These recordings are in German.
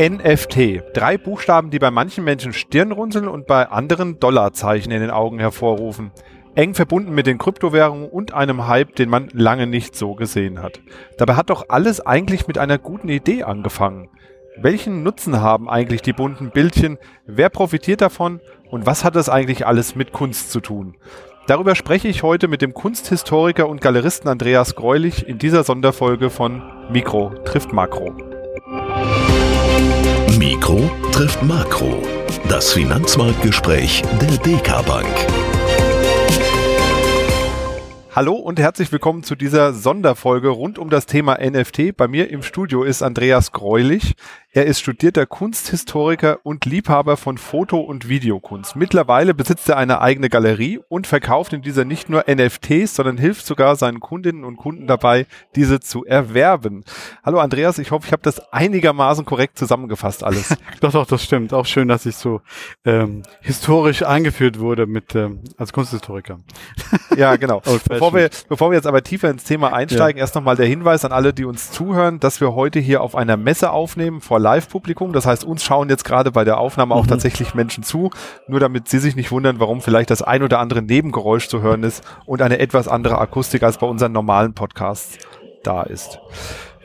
NFT. Drei Buchstaben, die bei manchen Menschen Stirnrunzeln und bei anderen Dollarzeichen in den Augen hervorrufen. Eng verbunden mit den Kryptowährungen und einem Hype, den man lange nicht so gesehen hat. Dabei hat doch alles eigentlich mit einer guten Idee angefangen. Welchen Nutzen haben eigentlich die bunten Bildchen? Wer profitiert davon? Und was hat das eigentlich alles mit Kunst zu tun? Darüber spreche ich heute mit dem Kunsthistoriker und Galeristen Andreas Greulich in dieser Sonderfolge von Mikro trifft Makro. Mikro trifft Makro. Das Finanzmarktgespräch der DK Bank. Hallo und herzlich willkommen zu dieser Sonderfolge rund um das Thema NFT. Bei mir im Studio ist Andreas Greulich. Er ist studierter Kunsthistoriker und Liebhaber von Foto- und Videokunst. Mittlerweile besitzt er eine eigene Galerie und verkauft in dieser nicht nur NFTs, sondern hilft sogar seinen Kundinnen und Kunden dabei, diese zu erwerben. Hallo Andreas, ich hoffe, ich habe das einigermaßen korrekt zusammengefasst alles. doch, doch, das stimmt. Auch schön, dass ich so ähm, historisch eingeführt wurde mit ähm, als Kunsthistoriker. ja, genau. bevor, wir, bevor wir jetzt aber tiefer ins Thema einsteigen, ja. erst nochmal der Hinweis an alle, die uns zuhören, dass wir heute hier auf einer Messe aufnehmen vor Live-Publikum. Das heißt, uns schauen jetzt gerade bei der Aufnahme auch mhm. tatsächlich Menschen zu. Nur damit Sie sich nicht wundern, warum vielleicht das ein oder andere Nebengeräusch zu hören ist und eine etwas andere Akustik als bei unseren normalen Podcasts da ist.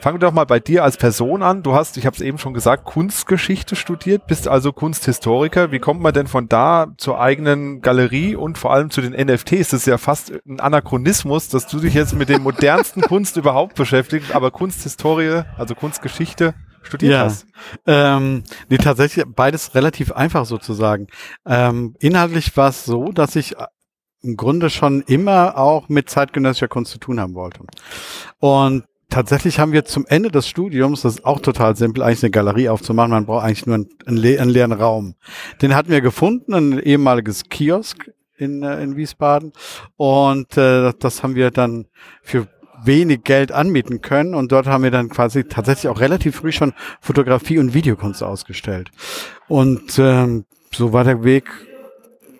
Fangen wir doch mal bei dir als Person an. Du hast, ich habe es eben schon gesagt, Kunstgeschichte studiert, bist also Kunsthistoriker. Wie kommt man denn von da zur eigenen Galerie und vor allem zu den NFTs? Das ist ja fast ein Anachronismus, dass du dich jetzt mit dem modernsten Kunst überhaupt beschäftigst, aber Kunsthistorie, also Kunstgeschichte, studiert ja. hast. Ähm, nee, tatsächlich beides relativ einfach sozusagen. Ähm, inhaltlich war es so, dass ich äh, im Grunde schon immer auch mit zeitgenössischer Kunst zu tun haben wollte. Und tatsächlich haben wir zum Ende des Studiums, das ist auch total simpel, eigentlich eine Galerie aufzumachen. Man braucht eigentlich nur einen, einen, le einen leeren Raum. Den hatten wir gefunden, ein ehemaliges Kiosk in, äh, in Wiesbaden. Und äh, das haben wir dann für wenig Geld anmieten können. Und dort haben wir dann quasi tatsächlich auch relativ früh schon Fotografie und Videokunst ausgestellt. Und ähm, so war der Weg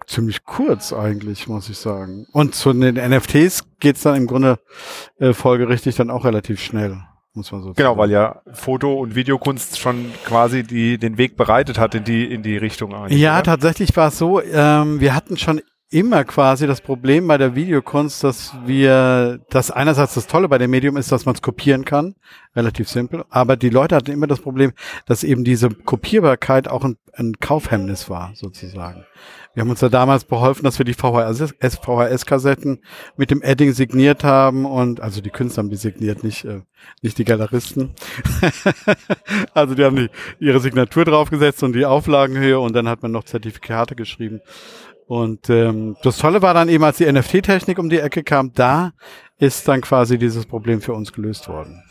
ziemlich kurz eigentlich, muss ich sagen. Und zu den NFTs geht's dann im Grunde äh, folgerichtig dann auch relativ schnell. Muss man so genau, sagen. weil ja Foto- und Videokunst schon quasi die, den Weg bereitet hat in die, in die Richtung. Ja, oder? tatsächlich war es so, ähm, wir hatten schon immer quasi das Problem bei der Videokunst, dass wir, dass einerseits das Tolle bei dem Medium ist, dass man es kopieren kann, relativ simpel, aber die Leute hatten immer das Problem, dass eben diese Kopierbarkeit auch ein, ein Kaufhemmnis war, sozusagen. Wir haben uns da damals beholfen, dass wir die VHS-Kassetten mit dem Edding signiert haben und also die Künstler haben die signiert, nicht, äh, nicht die Galeristen. also die haben die, ihre Signatur draufgesetzt und die Auflagenhöhe und dann hat man noch Zertifikate geschrieben. Und ähm, das Tolle war dann eben, als die NFT-Technik um die Ecke kam, da ist dann quasi dieses Problem für uns gelöst worden.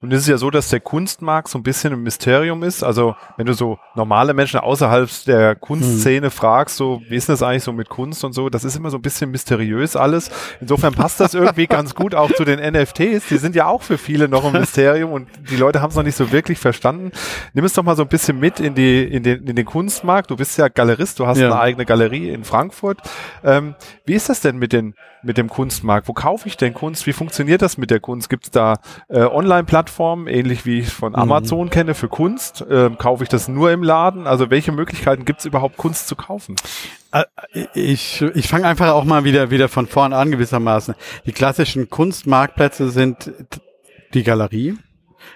Nun ist es ja so, dass der Kunstmarkt so ein bisschen ein Mysterium ist. Also wenn du so normale Menschen außerhalb der Kunstszene hm. fragst, so wie ist das eigentlich so mit Kunst und so, das ist immer so ein bisschen mysteriös alles. Insofern passt das irgendwie ganz gut auch zu den NFTs. Die sind ja auch für viele noch ein Mysterium und die Leute haben es noch nicht so wirklich verstanden. Nimm es doch mal so ein bisschen mit in die in den in den Kunstmarkt. Du bist ja Galerist, du hast ja. eine eigene Galerie in Frankfurt. Ähm, wie ist das denn mit den mit dem Kunstmarkt? Wo kaufe ich denn Kunst? Wie funktioniert das mit der Kunst? Gibt es da äh, Online-Plattformen, ähnlich wie ich von mhm. Amazon mhm. kenne, für Kunst? Äh, kaufe ich das nur im Laden? Also welche Möglichkeiten gibt es überhaupt, Kunst zu kaufen? Äh, ich, ich fange einfach auch mal wieder, wieder von vorn an gewissermaßen. Die klassischen Kunstmarktplätze sind die Galerie.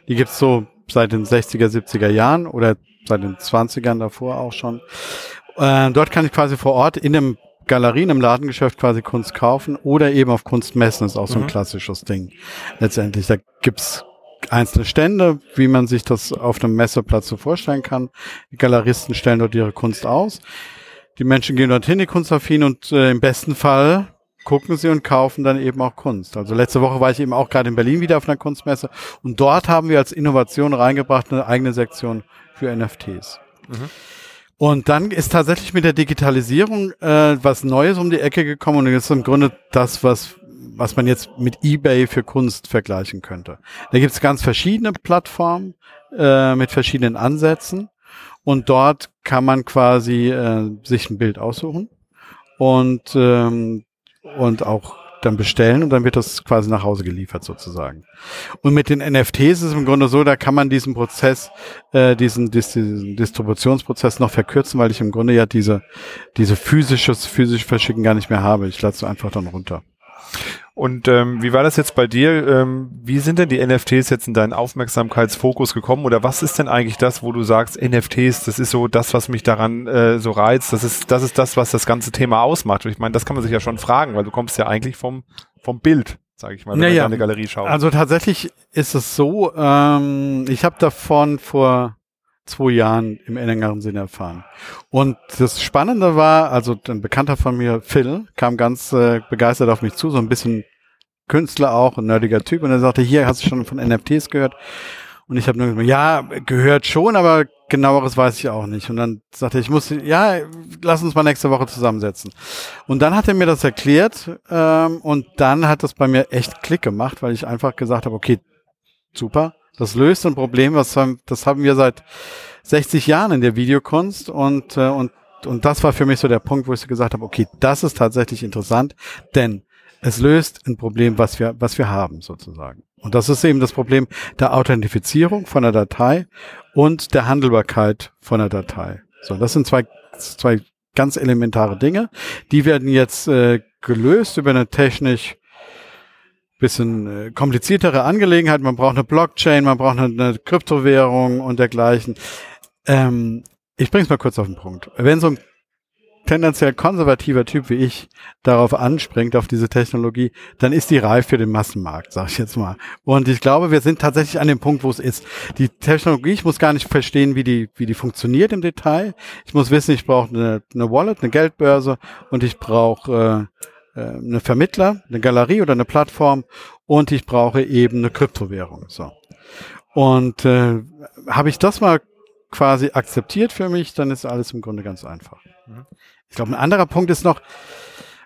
Die gibt's so seit den 60er, 70er Jahren oder seit den 20ern davor auch schon. Äh, dort kann ich quasi vor Ort in einem Galerien im Ladengeschäft quasi Kunst kaufen oder eben auf Kunstmessen ist auch so ein mhm. klassisches Ding. Letztendlich, da gibt's einzelne Stände, wie man sich das auf einem Messeplatz so vorstellen kann. Die Galeristen stellen dort ihre Kunst aus. Die Menschen gehen dorthin, die Kunstaffin, und äh, im besten Fall gucken sie und kaufen dann eben auch Kunst. Also letzte Woche war ich eben auch gerade in Berlin wieder auf einer Kunstmesse und dort haben wir als Innovation reingebracht eine eigene Sektion für NFTs. Mhm. Und dann ist tatsächlich mit der Digitalisierung äh, was Neues um die Ecke gekommen und das ist im Grunde das, was was man jetzt mit eBay für Kunst vergleichen könnte. Da gibt es ganz verschiedene Plattformen äh, mit verschiedenen Ansätzen und dort kann man quasi äh, sich ein Bild aussuchen und ähm, und auch dann bestellen und dann wird das quasi nach Hause geliefert sozusagen. Und mit den NFTs ist es im Grunde so, da kann man diesen Prozess, äh, diesen, diesen Distributionsprozess noch verkürzen, weil ich im Grunde ja diese, diese physisches, physisch Verschicken gar nicht mehr habe. Ich lade es einfach dann runter. Und ähm, wie war das jetzt bei dir? Ähm, wie sind denn die NFTs jetzt in deinen Aufmerksamkeitsfokus gekommen? Oder was ist denn eigentlich das, wo du sagst, NFTs, das ist so das, was mich daran äh, so reizt, das ist, das ist das, was das ganze Thema ausmacht. Und ich meine, das kann man sich ja schon fragen, weil du kommst ja eigentlich vom, vom Bild, sage ich mal, wenn naja, man in eine Galerie schaut. Also tatsächlich ist es so, ähm, ich habe davon vor zwei Jahren im engeren Sinne erfahren. Und das Spannende war, also ein Bekannter von mir, Phil, kam ganz äh, begeistert auf mich zu, so ein bisschen Künstler auch, ein nerdiger Typ, und er sagte, hier, hast du schon von NFTs gehört? Und ich habe nur gesagt, ja, gehört schon, aber genaueres weiß ich auch nicht. Und dann sagte er, ich muss, ja, lass uns mal nächste Woche zusammensetzen. Und dann hat er mir das erklärt ähm, und dann hat das bei mir echt Klick gemacht, weil ich einfach gesagt habe, okay, super, das löst ein Problem, was haben, das haben wir seit 60 Jahren in der Videokunst und, äh, und, und das war für mich so der Punkt, wo ich so gesagt habe, okay, das ist tatsächlich interessant, denn es löst ein Problem, was wir, was wir haben, sozusagen. Und das ist eben das Problem der Authentifizierung von der Datei und der Handelbarkeit von der Datei. So, das sind zwei, zwei ganz elementare Dinge. Die werden jetzt äh, gelöst über eine technisch bisschen äh, kompliziertere Angelegenheit. Man braucht eine Blockchain, man braucht eine, eine Kryptowährung und dergleichen. Ähm, ich bring's mal kurz auf den Punkt. Wenn so ein tendenziell konservativer Typ wie ich darauf anspringt, auf diese Technologie, dann ist die reif für den Massenmarkt, sag ich jetzt mal. Und ich glaube, wir sind tatsächlich an dem Punkt, wo es ist. Die Technologie, ich muss gar nicht verstehen, wie die, wie die funktioniert im Detail. Ich muss wissen, ich brauche eine, eine Wallet, eine Geldbörse und ich brauche äh, äh, eine Vermittler, eine Galerie oder eine Plattform und ich brauche eben eine Kryptowährung. So. Und äh, habe ich das mal quasi akzeptiert für mich, dann ist alles im Grunde ganz einfach. Ich glaube, ein anderer Punkt ist noch,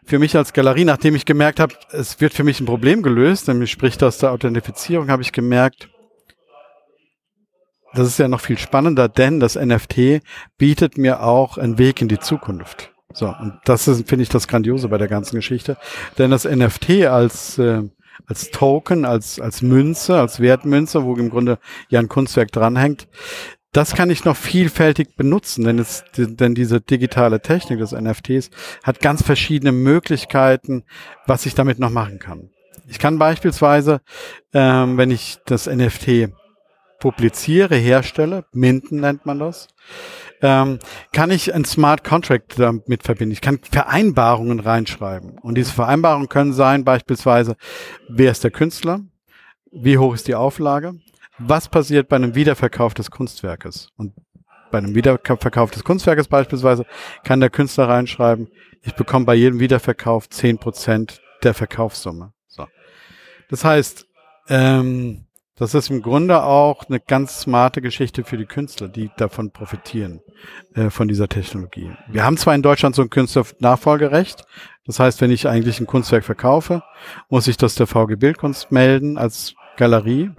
für mich als Galerie, nachdem ich gemerkt habe, es wird für mich ein Problem gelöst, nämlich spricht aus der Authentifizierung, habe ich gemerkt, das ist ja noch viel spannender, denn das NFT bietet mir auch einen Weg in die Zukunft. So, und das ist, finde ich, das Grandiose bei der ganzen Geschichte. Denn das NFT als, äh, als Token, als, als Münze, als Wertmünze, wo im Grunde ja ein Kunstwerk dranhängt, das kann ich noch vielfältig benutzen, denn, es, denn diese digitale Technik des NFTs hat ganz verschiedene Möglichkeiten, was ich damit noch machen kann. Ich kann beispielsweise, ähm, wenn ich das NFT publiziere, herstelle, Minden nennt man das, ähm, kann ich ein Smart Contract damit verbinden. Ich kann Vereinbarungen reinschreiben. Und diese Vereinbarungen können sein, beispielsweise, wer ist der Künstler? Wie hoch ist die Auflage? Was passiert bei einem Wiederverkauf des Kunstwerkes? Und bei einem Wiederverkauf des Kunstwerkes beispielsweise kann der Künstler reinschreiben, ich bekomme bei jedem Wiederverkauf zehn Prozent der Verkaufssumme. So. Das heißt, ähm, das ist im Grunde auch eine ganz smarte Geschichte für die Künstler, die davon profitieren, äh, von dieser Technologie. Wir haben zwar in Deutschland so ein Künstlernachfolgerecht. Das heißt, wenn ich eigentlich ein Kunstwerk verkaufe, muss ich das der VG Bildkunst melden als Galerie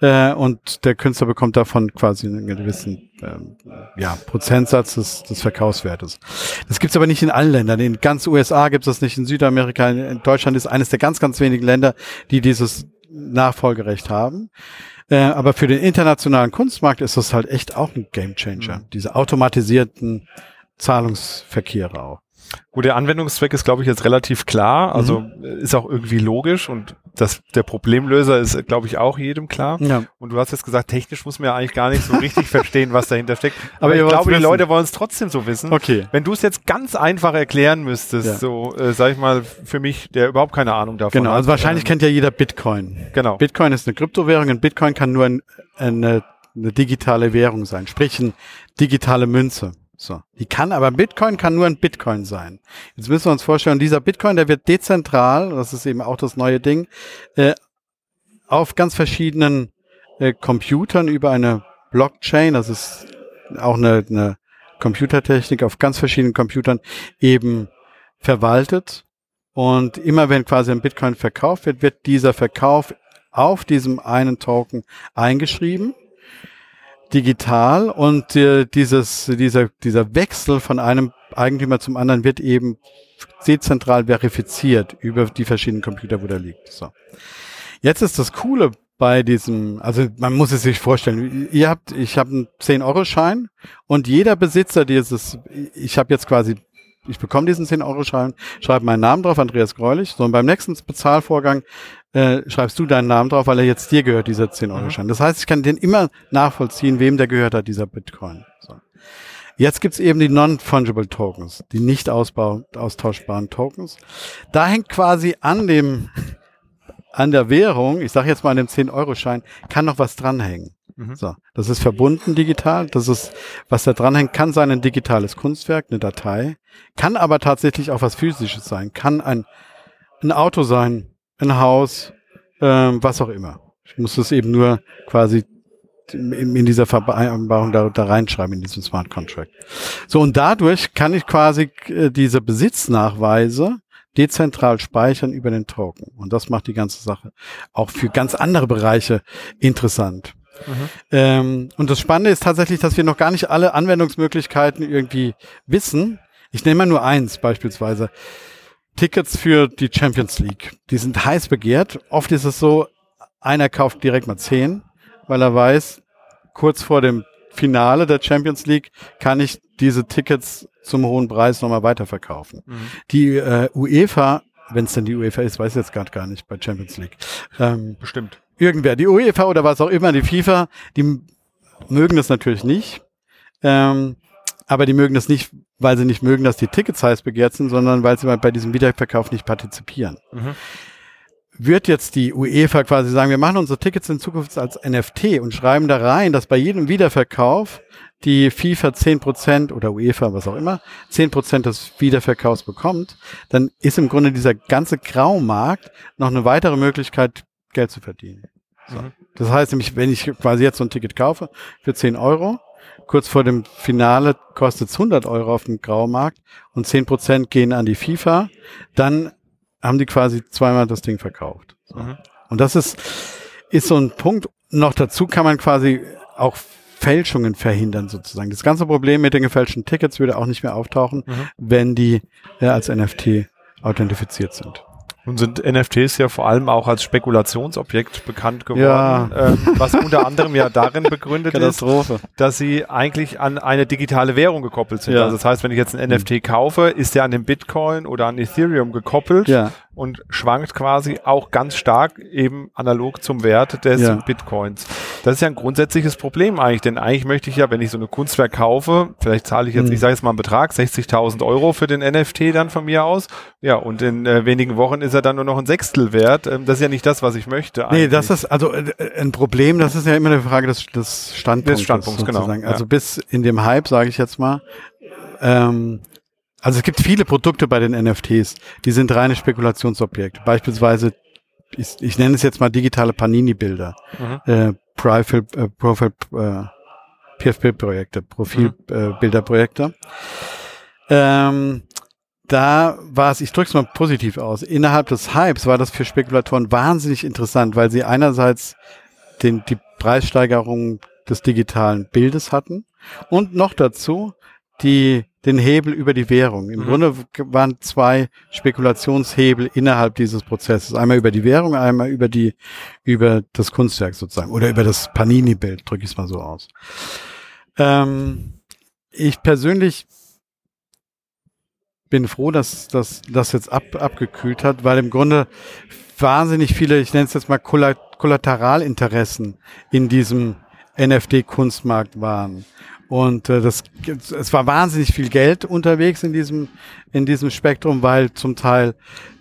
äh, und der Künstler bekommt davon quasi einen gewissen ähm, ja, Prozentsatz des, des Verkaufswertes. Das gibt's aber nicht in allen Ländern. In ganz USA gibt es das nicht, in Südamerika, in Deutschland ist eines der ganz, ganz wenigen Länder, die dieses Nachfolgerecht haben. Äh, aber für den internationalen Kunstmarkt ist das halt echt auch ein Gamechanger. Mhm. Diese automatisierten Zahlungsverkehre auch. Gut, der Anwendungszweck ist, glaube ich, jetzt relativ klar. Also mhm. ist auch irgendwie logisch und das, der Problemlöser ist, glaube ich, auch jedem klar. Ja. Und du hast jetzt gesagt, technisch muss man ja eigentlich gar nicht so richtig verstehen, was dahinter steckt. Aber, Aber ich glaube, wissen. die Leute wollen es trotzdem so wissen. Okay. Wenn du es jetzt ganz einfach erklären müsstest, ja. so, äh, sag ich mal, für mich, der überhaupt keine Ahnung davon genau, hat. Genau, also wahrscheinlich ähm, kennt ja jeder Bitcoin. Genau. Bitcoin ist eine Kryptowährung und Bitcoin kann nur ein, eine, eine digitale Währung sein, sprich eine digitale Münze. So. Die kann aber Bitcoin kann nur ein Bitcoin sein. Jetzt müssen wir uns vorstellen, dieser Bitcoin, der wird dezentral, das ist eben auch das neue Ding, äh, auf ganz verschiedenen äh, Computern über eine Blockchain, das ist auch eine, eine Computertechnik, auf ganz verschiedenen Computern eben verwaltet. Und immer wenn quasi ein Bitcoin verkauft wird, wird dieser Verkauf auf diesem einen Token eingeschrieben digital und äh, dieses, dieser, dieser Wechsel von einem Eigentümer zum anderen wird eben dezentral verifiziert über die verschiedenen Computer, wo der liegt. So. Jetzt ist das Coole bei diesem, also man muss es sich vorstellen, ihr habt, ich habe einen 10-Euro-Schein und jeder Besitzer dieses, ich habe jetzt quasi, ich bekomme diesen 10-Euro-Schein, schreibe meinen Namen drauf, Andreas Greulich, so und beim nächsten Bezahlvorgang äh, schreibst du deinen Namen drauf, weil er jetzt dir gehört, dieser 10-Euro-Schein. Mhm. Das heißt, ich kann den immer nachvollziehen, wem der gehört hat, dieser Bitcoin. So. Jetzt gibt's eben die Non-Fungible Tokens, die nicht austauschbaren Tokens. Da hängt quasi an dem an der Währung, ich sage jetzt mal an dem 10-Euro-Schein, kann noch was dranhängen. Mhm. So, das ist verbunden digital. Das ist, was da dranhängt, kann sein ein digitales Kunstwerk, eine Datei, kann aber tatsächlich auch was physisches sein, kann ein, ein Auto sein, ein Haus, ähm, was auch immer. Ich muss es eben nur quasi in dieser Vereinbarung da, da reinschreiben in diesem Smart Contract. So und dadurch kann ich quasi äh, diese Besitznachweise dezentral speichern über den Token. Und das macht die ganze Sache auch für ganz andere Bereiche interessant. Mhm. Ähm, und das Spannende ist tatsächlich, dass wir noch gar nicht alle Anwendungsmöglichkeiten irgendwie wissen. Ich nehme mal nur eins beispielsweise. Tickets für die Champions League. Die sind heiß begehrt. Oft ist es so, einer kauft direkt mal zehn, weil er weiß, kurz vor dem Finale der Champions League kann ich diese Tickets zum hohen Preis nochmal weiterverkaufen. Mhm. Die äh, UEFA, wenn es denn die UEFA ist, weiß ich jetzt gerade gar nicht bei Champions League. Ähm, Bestimmt. Irgendwer, die UEFA oder was auch immer, die FIFA, die mögen das natürlich nicht. Ähm, aber die mögen das nicht, weil sie nicht mögen, dass die Tickets heiß begehrt sind, sondern weil sie bei diesem Wiederverkauf nicht partizipieren. Mhm wird jetzt die UEFA quasi sagen, wir machen unsere Tickets in Zukunft als NFT und schreiben da rein, dass bei jedem Wiederverkauf die FIFA 10% oder UEFA, was auch immer, 10% des Wiederverkaufs bekommt, dann ist im Grunde dieser ganze Graumarkt noch eine weitere Möglichkeit, Geld zu verdienen. So. Mhm. Das heißt nämlich, wenn ich quasi jetzt so ein Ticket kaufe für 10 Euro, kurz vor dem Finale kostet es 100 Euro auf dem Graumarkt und 10% gehen an die FIFA, dann haben die quasi zweimal das Ding verkauft. So. Mhm. Und das ist, ist so ein Punkt. Noch dazu kann man quasi auch Fälschungen verhindern sozusagen. Das ganze Problem mit den gefälschten Tickets würde auch nicht mehr auftauchen, mhm. wenn die äh, als NFT authentifiziert sind. Nun sind NFTs ja vor allem auch als Spekulationsobjekt bekannt geworden, ja. ähm, was unter anderem ja darin begründet ist, dass sie eigentlich an eine digitale Währung gekoppelt sind. Ja. Also das heißt, wenn ich jetzt ein NFT kaufe, ist der an den Bitcoin oder an Ethereum gekoppelt ja und schwankt quasi auch ganz stark eben analog zum Wert des ja. Bitcoins. Das ist ja ein grundsätzliches Problem eigentlich, denn eigentlich möchte ich ja, wenn ich so eine Kunstwerk kaufe, vielleicht zahle ich jetzt, mhm. ich sage jetzt mal einen Betrag, 60.000 Euro für den NFT dann von mir aus, ja, und in äh, wenigen Wochen ist er dann nur noch ein Sechstel wert. Ähm, das ist ja nicht das, was ich möchte. Eigentlich. Nee, das ist also äh, ein Problem, das ist ja immer eine Frage des, des Standpunkts. Des Standpunkts, genau. Ja. Also bis in dem Hype, sage ich jetzt mal, ähm, also es gibt viele Produkte bei den NFTs, die sind reine Spekulationsobjekte. Beispielsweise, ich, ich nenne es jetzt mal digitale Panini-Bilder, mhm. äh, Profil, äh, Profil äh, PFP-Projekte, Profilbilderprojekte. Mhm. Äh, ähm, da war es, ich drücke es mal positiv aus, innerhalb des Hypes war das für Spekulatoren wahnsinnig interessant, weil sie einerseits den, die Preissteigerung des digitalen Bildes hatten und noch dazu die den Hebel über die Währung. Im mhm. Grunde waren zwei Spekulationshebel innerhalb dieses Prozesses. Einmal über die Währung, einmal über die, über das Kunstwerk sozusagen. Oder über das Panini-Bild, drücke ich es mal so aus. Ähm, ich persönlich bin froh, dass das das jetzt ab, abgekühlt hat, weil im Grunde wahnsinnig viele, ich nenne es jetzt mal Kollateralinteressen in diesem NFT-Kunstmarkt waren. Und äh, das, es war wahnsinnig viel Geld unterwegs in diesem, in diesem Spektrum, weil zum Teil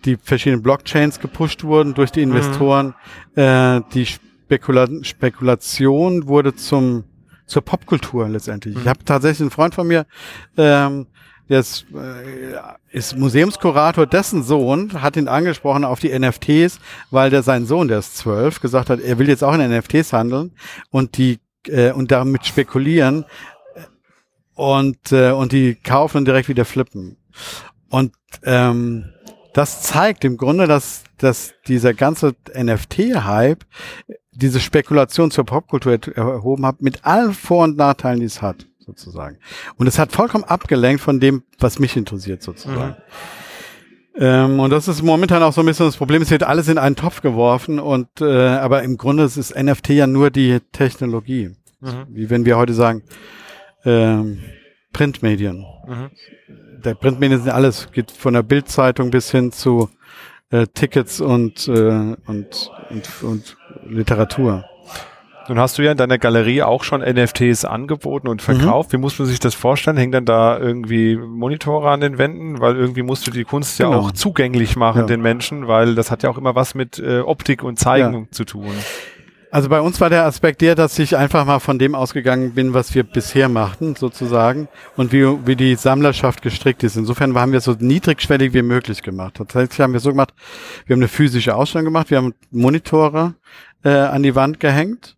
die verschiedenen Blockchains gepusht wurden durch die mhm. Investoren. Mhm. Äh, die Spekula Spekulation wurde zum, zur Popkultur letztendlich. Mhm. Ich habe tatsächlich einen Freund von mir, ähm, der ist, äh, ist Museumskurator, dessen Sohn hat ihn angesprochen auf die NFTs, weil der sein Sohn, der ist zwölf, gesagt hat, er will jetzt auch in NFTs handeln und die äh, und damit spekulieren, und, äh, und die kaufen und direkt wieder flippen. Und ähm, das zeigt im Grunde, dass, dass dieser ganze NFT-Hype diese Spekulation zur Popkultur erhoben hat, mit allen Vor- und Nachteilen, die es hat, sozusagen. Und es hat vollkommen abgelenkt von dem, was mich interessiert, sozusagen. Mhm. Ähm, und das ist momentan auch so ein bisschen das Problem. Es wird alles in einen Topf geworfen und äh, aber im Grunde ist NFT ja nur die Technologie. Mhm. Wie wenn wir heute sagen, ähm, Printmedien. Mhm. Der Printmedien sind alles, geht von der Bildzeitung bis hin zu äh, Tickets und, äh, und, und, und Literatur. Nun hast du ja in deiner Galerie auch schon NFTs angeboten und verkauft. Mhm. Wie muss man sich das vorstellen? Hängen dann da irgendwie Monitore an den Wänden? Weil irgendwie musst du die Kunst genau. ja auch zugänglich machen ja. den Menschen, weil das hat ja auch immer was mit äh, Optik und Zeigen ja. zu tun. Also bei uns war der Aspekt der, dass ich einfach mal von dem ausgegangen bin, was wir bisher machten, sozusagen, und wie, wie die Sammlerschaft gestrickt ist. Insofern haben wir so niedrigschwellig wie möglich gemacht. Tatsächlich haben wir so gemacht, wir haben eine physische Ausstellung gemacht, wir haben Monitore äh, an die Wand gehängt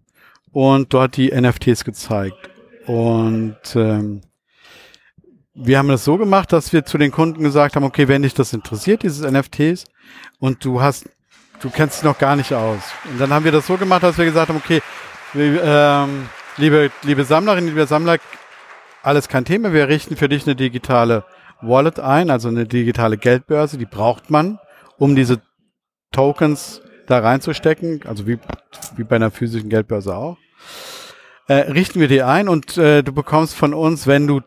und dort die NFTs gezeigt. Und ähm, wir haben das so gemacht, dass wir zu den Kunden gesagt haben, okay, wenn dich das interessiert, dieses NFTs, und du hast, du kennst dich noch gar nicht aus. Und dann haben wir das so gemacht, dass wir gesagt haben, okay, wir, ähm, liebe, liebe Sammlerinnen, liebe Sammler, alles kein Thema, wir richten für dich eine digitale Wallet ein, also eine digitale Geldbörse, die braucht man, um diese Tokens da reinzustecken, also wie, wie bei einer physischen Geldbörse auch. Äh, richten wir dir ein und äh, du bekommst von uns, wenn du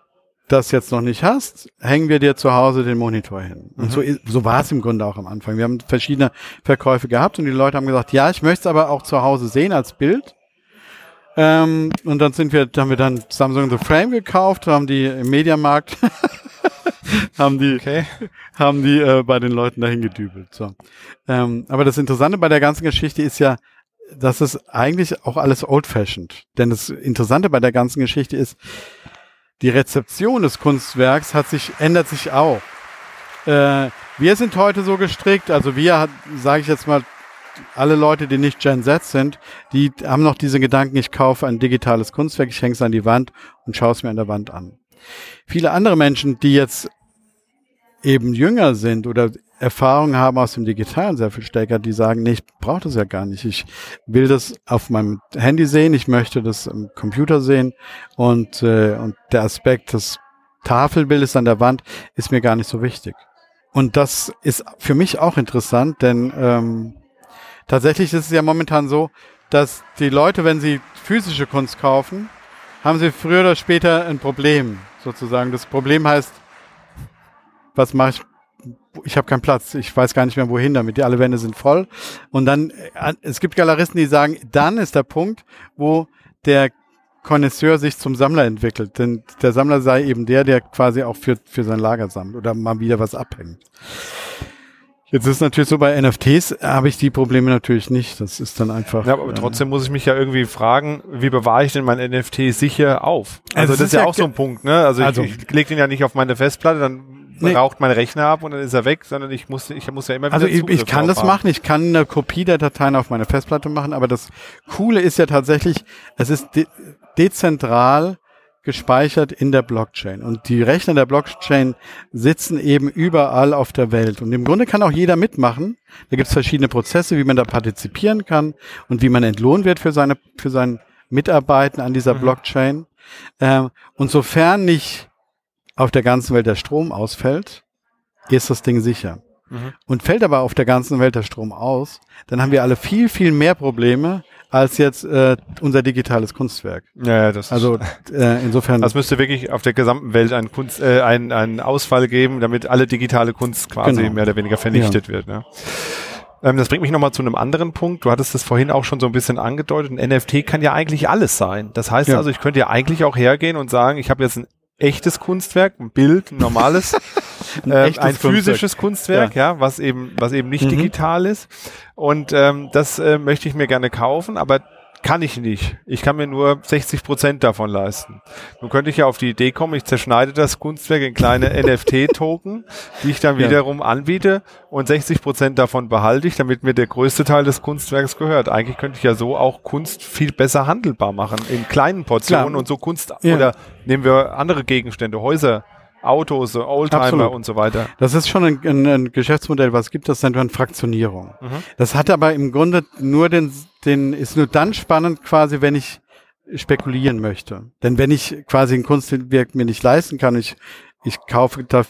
das jetzt noch nicht hast, hängen wir dir zu Hause den Monitor hin. Und mhm. so, so war es im Grunde auch am Anfang. Wir haben verschiedene Verkäufe gehabt und die Leute haben gesagt, ja, ich möchte es aber auch zu Hause sehen als Bild. Ähm, und dann sind wir, haben wir dann Samsung The Frame gekauft, haben die im Mediamarkt, haben die, okay. haben die äh, bei den Leuten dahin gedübelt. So. Ähm, aber das Interessante bei der ganzen Geschichte ist ja, das ist eigentlich auch alles old-fashioned. Denn das Interessante bei der ganzen Geschichte ist, die Rezeption des Kunstwerks hat sich, ändert sich auch. Äh, wir sind heute so gestrickt, also wir, sage ich jetzt mal, alle Leute, die nicht Gen Z sind, die haben noch diese Gedanken, ich kaufe ein digitales Kunstwerk, ich hänge es an die Wand und schaue es mir an der Wand an. Viele andere Menschen, die jetzt eben jünger sind oder Erfahrungen haben aus dem Digitalen sehr viel stärker, die sagen, nee, ich brauche das ja gar nicht. Ich will das auf meinem Handy sehen, ich möchte das im Computer sehen und, äh, und der Aspekt des Tafelbildes an der Wand ist mir gar nicht so wichtig. Und das ist für mich auch interessant, denn ähm, tatsächlich ist es ja momentan so, dass die Leute, wenn sie physische Kunst kaufen, haben sie früher oder später ein Problem, sozusagen. Das Problem heißt, was mache ich ich habe keinen Platz, ich weiß gar nicht mehr wohin damit, die alle Wände sind voll. Und dann, äh, es gibt Galeristen, die sagen, dann ist der Punkt, wo der Connoisseur sich zum Sammler entwickelt. Denn der Sammler sei eben der, der quasi auch für, für sein Lager sammelt oder mal wieder was abhängt. Jetzt ist natürlich so bei NFTs habe ich die Probleme natürlich nicht. Das ist dann einfach. Ja, aber trotzdem äh, muss ich mich ja irgendwie fragen, wie bewahre ich denn mein NFT sicher auf? Also, also das ist ja auch so ein Punkt, ne? Also, also ich, ich lege den ja nicht auf meine Festplatte, dann nee. raucht mein Rechner ab und dann ist er weg, sondern ich muss, ich muss ja immer wieder Also ich, ich kann das haben. machen, ich kann eine Kopie der Dateien auf meine Festplatte machen, aber das Coole ist ja tatsächlich, es ist de dezentral gespeichert in der Blockchain. Und die Rechner der Blockchain sitzen eben überall auf der Welt. Und im Grunde kann auch jeder mitmachen. Da gibt es verschiedene Prozesse, wie man da partizipieren kann und wie man entlohnt wird für seine, für sein Mitarbeiten an dieser mhm. Blockchain. Ähm, und sofern nicht auf der ganzen Welt der Strom ausfällt, ist das Ding sicher. Mhm. Und fällt aber auf der ganzen Welt der Strom aus, dann haben wir alle viel, viel mehr Probleme als jetzt äh, unser digitales Kunstwerk. Ja, das also äh, insofern. Das müsste wirklich auf der gesamten Welt einen Kunst, äh, einen, einen Ausfall geben, damit alle digitale Kunst quasi genau. mehr oder weniger vernichtet ja. wird. Ne? Ähm, das bringt mich nochmal zu einem anderen Punkt. Du hattest das vorhin auch schon so ein bisschen angedeutet. Ein NFT kann ja eigentlich alles sein. Das heißt ja. also, ich könnte ja eigentlich auch hergehen und sagen, ich habe jetzt ein echtes Kunstwerk, ein Bild, ein normales, ein, äh, ein physisches Kunstwerk, ja. ja. was eben, was eben nicht mhm. digital ist. Und ähm, das äh, möchte ich mir gerne kaufen, aber kann ich nicht. Ich kann mir nur 60 Prozent davon leisten. Nun könnte ich ja auf die Idee kommen, ich zerschneide das Kunstwerk in kleine NFT-Token, die ich dann ja. wiederum anbiete und 60 Prozent davon behalte ich, damit mir der größte Teil des Kunstwerks gehört. Eigentlich könnte ich ja so auch Kunst viel besser handelbar machen, in kleinen Portionen Klar. und so Kunst ja. oder nehmen wir andere Gegenstände, Häuser Autos, Oldtimer Absolut. und so weiter. Das ist schon ein, ein, ein Geschäftsmodell, was gibt, das nennt man Fraktionierung. Mhm. Das hat aber im Grunde nur den, den, ist nur dann spannend quasi, wenn ich spekulieren möchte. Denn wenn ich quasi ein Kunstwerk mir nicht leisten kann, ich, ich kaufe da,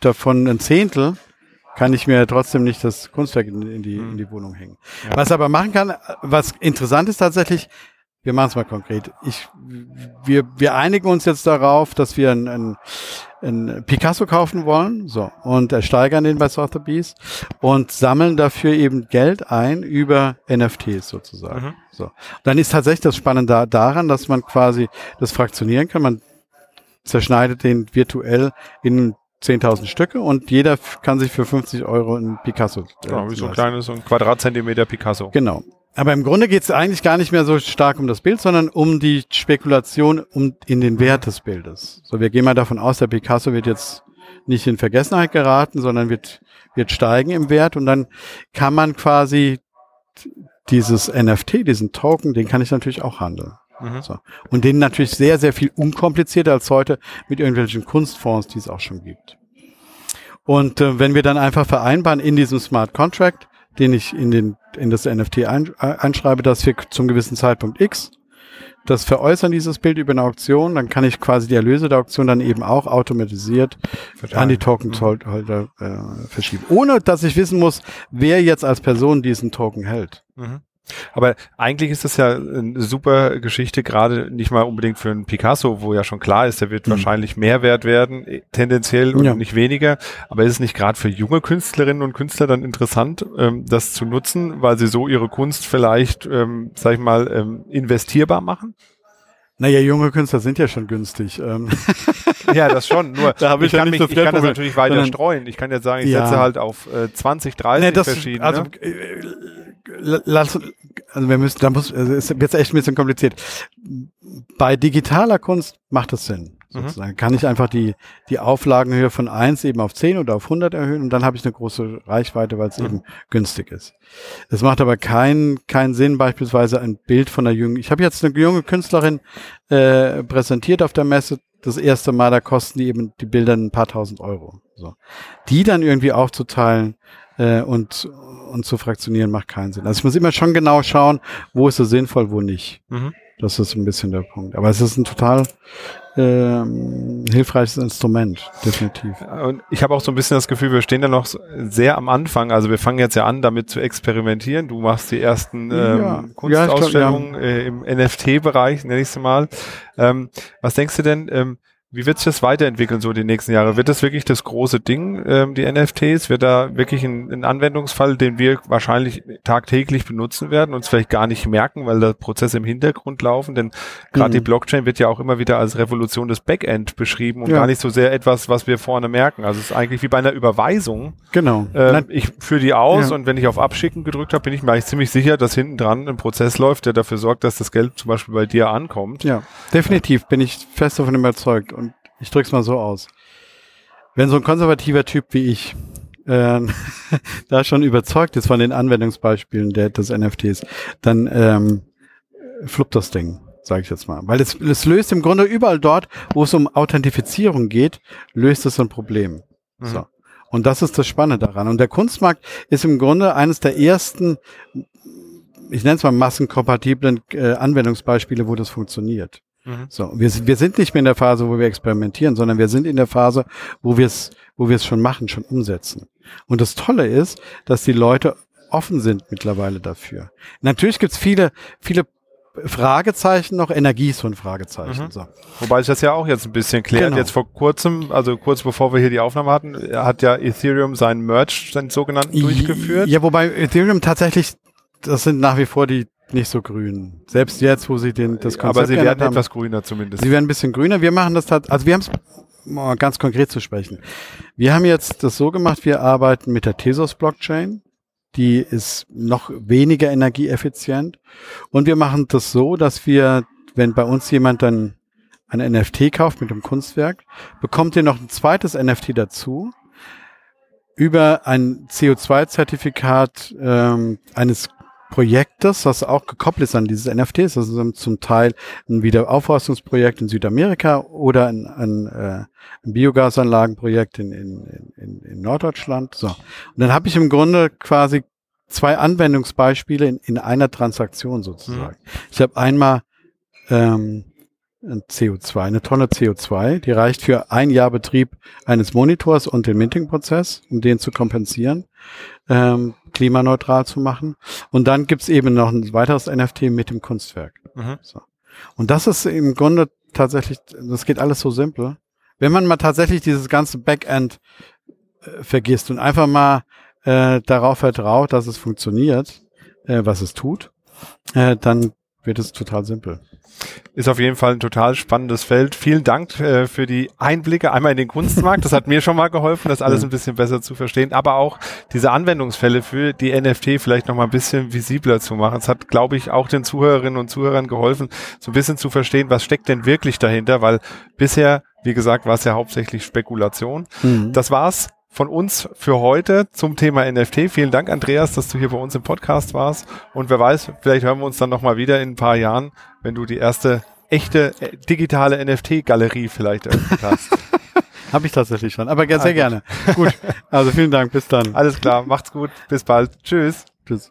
davon ein Zehntel, kann ich mir trotzdem nicht das Kunstwerk in, in die, in die Wohnung hängen. Ja. Was aber machen kann, was interessant ist tatsächlich, wir machen es mal konkret. Ich, wir, wir einigen uns jetzt darauf, dass wir ein, ein, ein Picasso kaufen wollen, so und ersteigern den bei Sotheby's und sammeln dafür eben Geld ein über NFTs sozusagen. Mhm. So, dann ist tatsächlich das Spannende da, daran, dass man quasi das fraktionieren kann. Man zerschneidet den virtuell in 10.000 Stücke und jeder kann sich für 50 Euro ein Picasso. Äh, genau, wie so ein kleines, so ein Quadratzentimeter Picasso. Genau. Aber im Grunde geht es eigentlich gar nicht mehr so stark um das Bild, sondern um die Spekulation um in den Wert des Bildes. So, wir gehen mal davon aus, der Picasso wird jetzt nicht in Vergessenheit geraten, sondern wird, wird steigen im Wert und dann kann man quasi dieses NFT, diesen Token, den kann ich natürlich auch handeln. Mhm. So. Und den natürlich sehr, sehr viel unkomplizierter als heute mit irgendwelchen Kunstfonds, die es auch schon gibt. Und äh, wenn wir dann einfach vereinbaren in diesem Smart Contract, den ich in, den, in das NFT ein, äh, einschreibe, dass wir zum gewissen Zeitpunkt X das veräußern, dieses Bild über eine Auktion, dann kann ich quasi die Erlöse der Auktion dann eben auch automatisiert Verteilen. an die Tokenholder mhm. äh, verschieben. Ohne dass ich wissen muss, wer jetzt als Person diesen Token hält. Mhm. Aber eigentlich ist das ja eine super Geschichte, gerade nicht mal unbedingt für einen Picasso, wo ja schon klar ist, der wird mhm. wahrscheinlich mehr wert werden, äh, tendenziell und ja. nicht weniger. Aber ist es nicht gerade für junge Künstlerinnen und Künstler dann interessant, ähm, das zu nutzen, weil sie so ihre Kunst vielleicht, ähm, sag ich mal, ähm, investierbar machen? Naja, junge Künstler sind ja schon günstig. Ähm. Ja, das schon. Nur da ich, ich, kann, mich, ich kann das natürlich weiter streuen. Ich kann ja sagen, ich ja. setze halt auf äh, 20, 30 nee, das, verschiedene. Also, äh, lass, also wir müssen, da muss, also ist jetzt echt ein bisschen kompliziert. Bei digitaler Kunst macht das Sinn. Mhm. Sozusagen. Mhm. Kann ich einfach die, die Auflagenhöhe von eins eben auf zehn oder auf 100 erhöhen und dann habe ich eine große Reichweite, weil es mhm. eben günstig ist. Es macht aber keinen keinen Sinn, beispielsweise ein Bild von einer jungen, ich habe jetzt eine junge Künstlerin äh, präsentiert auf der Messe, das erste Mal, da kosten die eben die Bilder ein paar tausend Euro. So. Die dann irgendwie aufzuteilen äh, und, und zu fraktionieren, macht keinen Sinn. Also ich muss immer schon genau schauen, wo ist es sinnvoll, wo nicht. Mhm. Das ist ein bisschen der Punkt. Aber es ist ein total ähm, hilfreiches Instrument, definitiv. Und ich habe auch so ein bisschen das Gefühl, wir stehen da noch sehr am Anfang. Also wir fangen jetzt ja an, damit zu experimentieren. Du machst die ersten ähm, ja. Kunstausstellungen ja, glaub, ja. äh, im NFT-Bereich, nenne ich es mal. Ähm, was denkst du denn? Ähm, wie wird sich das weiterentwickeln so die nächsten Jahre? Wird das wirklich das große Ding, ähm, die NFTs? Wird da wirklich ein, ein, Anwendungsfall, den wir wahrscheinlich tagtäglich benutzen werden, uns vielleicht gar nicht merken, weil da Prozesse im Hintergrund laufen? Denn gerade mhm. die Blockchain wird ja auch immer wieder als Revolution des Backend beschrieben und ja. gar nicht so sehr etwas, was wir vorne merken. Also es ist eigentlich wie bei einer Überweisung. Genau. Äh, ich führe die aus ja. und wenn ich auf Abschicken gedrückt habe, bin ich mir eigentlich ziemlich sicher, dass hinten dran ein Prozess läuft, der dafür sorgt, dass das Geld zum Beispiel bei dir ankommt. Ja, definitiv bin ich fest davon überzeugt. Und ich drück's mal so aus. Wenn so ein konservativer Typ wie ich äh, da schon überzeugt ist von den Anwendungsbeispielen der, des NFTs, dann ähm, fluppt das Ding, sage ich jetzt mal. Weil es, es löst im Grunde überall dort, wo es um Authentifizierung geht, löst es ein Problem. Mhm. So. Und das ist das Spannende daran. Und der Kunstmarkt ist im Grunde eines der ersten, ich nenne es mal massenkompatiblen äh, Anwendungsbeispiele, wo das funktioniert. Mhm. So, wir, wir sind nicht mehr in der Phase, wo wir experimentieren, sondern wir sind in der Phase, wo wir es, wo wir es schon machen, schon umsetzen. Und das Tolle ist, dass die Leute offen sind mittlerweile dafür. Natürlich gibt's viele, viele Fragezeichen noch, Energie ist so ein Fragezeichen. Mhm. So. Wobei sich das ja auch jetzt ein bisschen klärt. Genau. Jetzt vor kurzem, also kurz bevor wir hier die Aufnahme hatten, hat ja Ethereum seinen Merge, seinen sogenannten, durchgeführt. Ja, wobei Ethereum tatsächlich, das sind nach wie vor die nicht so grün. Selbst jetzt, wo sie den, das Konzept Aber sie werden haben, etwas grüner zumindest. Sie werden ein bisschen grüner. Wir machen das halt, also wir haben es mal ganz konkret zu sprechen. Wir haben jetzt das so gemacht, wir arbeiten mit der Tezos Blockchain. Die ist noch weniger energieeffizient. Und wir machen das so, dass wir, wenn bei uns jemand dann ein NFT kauft mit einem Kunstwerk, bekommt ihr noch ein zweites NFT dazu über ein CO2-Zertifikat ähm, eines Projektes, das auch gekoppelt ist an dieses NFTs. Das ist zum Teil ein Wiederaufforstungsprojekt in Südamerika oder ein, ein, äh, ein Biogasanlagenprojekt in, in, in, in Norddeutschland. So. Und dann habe ich im Grunde quasi zwei Anwendungsbeispiele in, in einer Transaktion sozusagen. Mhm. Ich habe einmal ähm, CO2, eine Tonne CO2, die reicht für ein Jahr Betrieb eines Monitors und den Minting-Prozess, um den zu kompensieren, ähm, klimaneutral zu machen. Und dann gibt's eben noch ein weiteres NFT mit dem Kunstwerk. Mhm. So. Und das ist im Grunde tatsächlich, das geht alles so simpel. Wenn man mal tatsächlich dieses ganze Backend äh, vergisst und einfach mal äh, darauf vertraut, dass es funktioniert, äh, was es tut, äh, dann wird es total simpel. Ist auf jeden Fall ein total spannendes Feld. Vielen Dank äh, für die Einblicke einmal in den Kunstmarkt. Das hat mir schon mal geholfen, das alles ein bisschen besser zu verstehen, aber auch diese Anwendungsfälle für die NFT vielleicht noch mal ein bisschen visibler zu machen. Es hat, glaube ich, auch den Zuhörerinnen und Zuhörern geholfen, so ein bisschen zu verstehen, was steckt denn wirklich dahinter, weil bisher, wie gesagt, war es ja hauptsächlich Spekulation. Mhm. Das war's von uns für heute zum Thema NFT. Vielen Dank, Andreas, dass du hier bei uns im Podcast warst. Und wer weiß, vielleicht hören wir uns dann nochmal wieder in ein paar Jahren, wenn du die erste echte äh, digitale NFT-Galerie vielleicht eröffnet hast. Habe ich tatsächlich schon, aber sehr, sehr gerne. gut, also vielen Dank, bis dann. Alles klar, macht's gut, bis bald. Tschüss. Tschüss.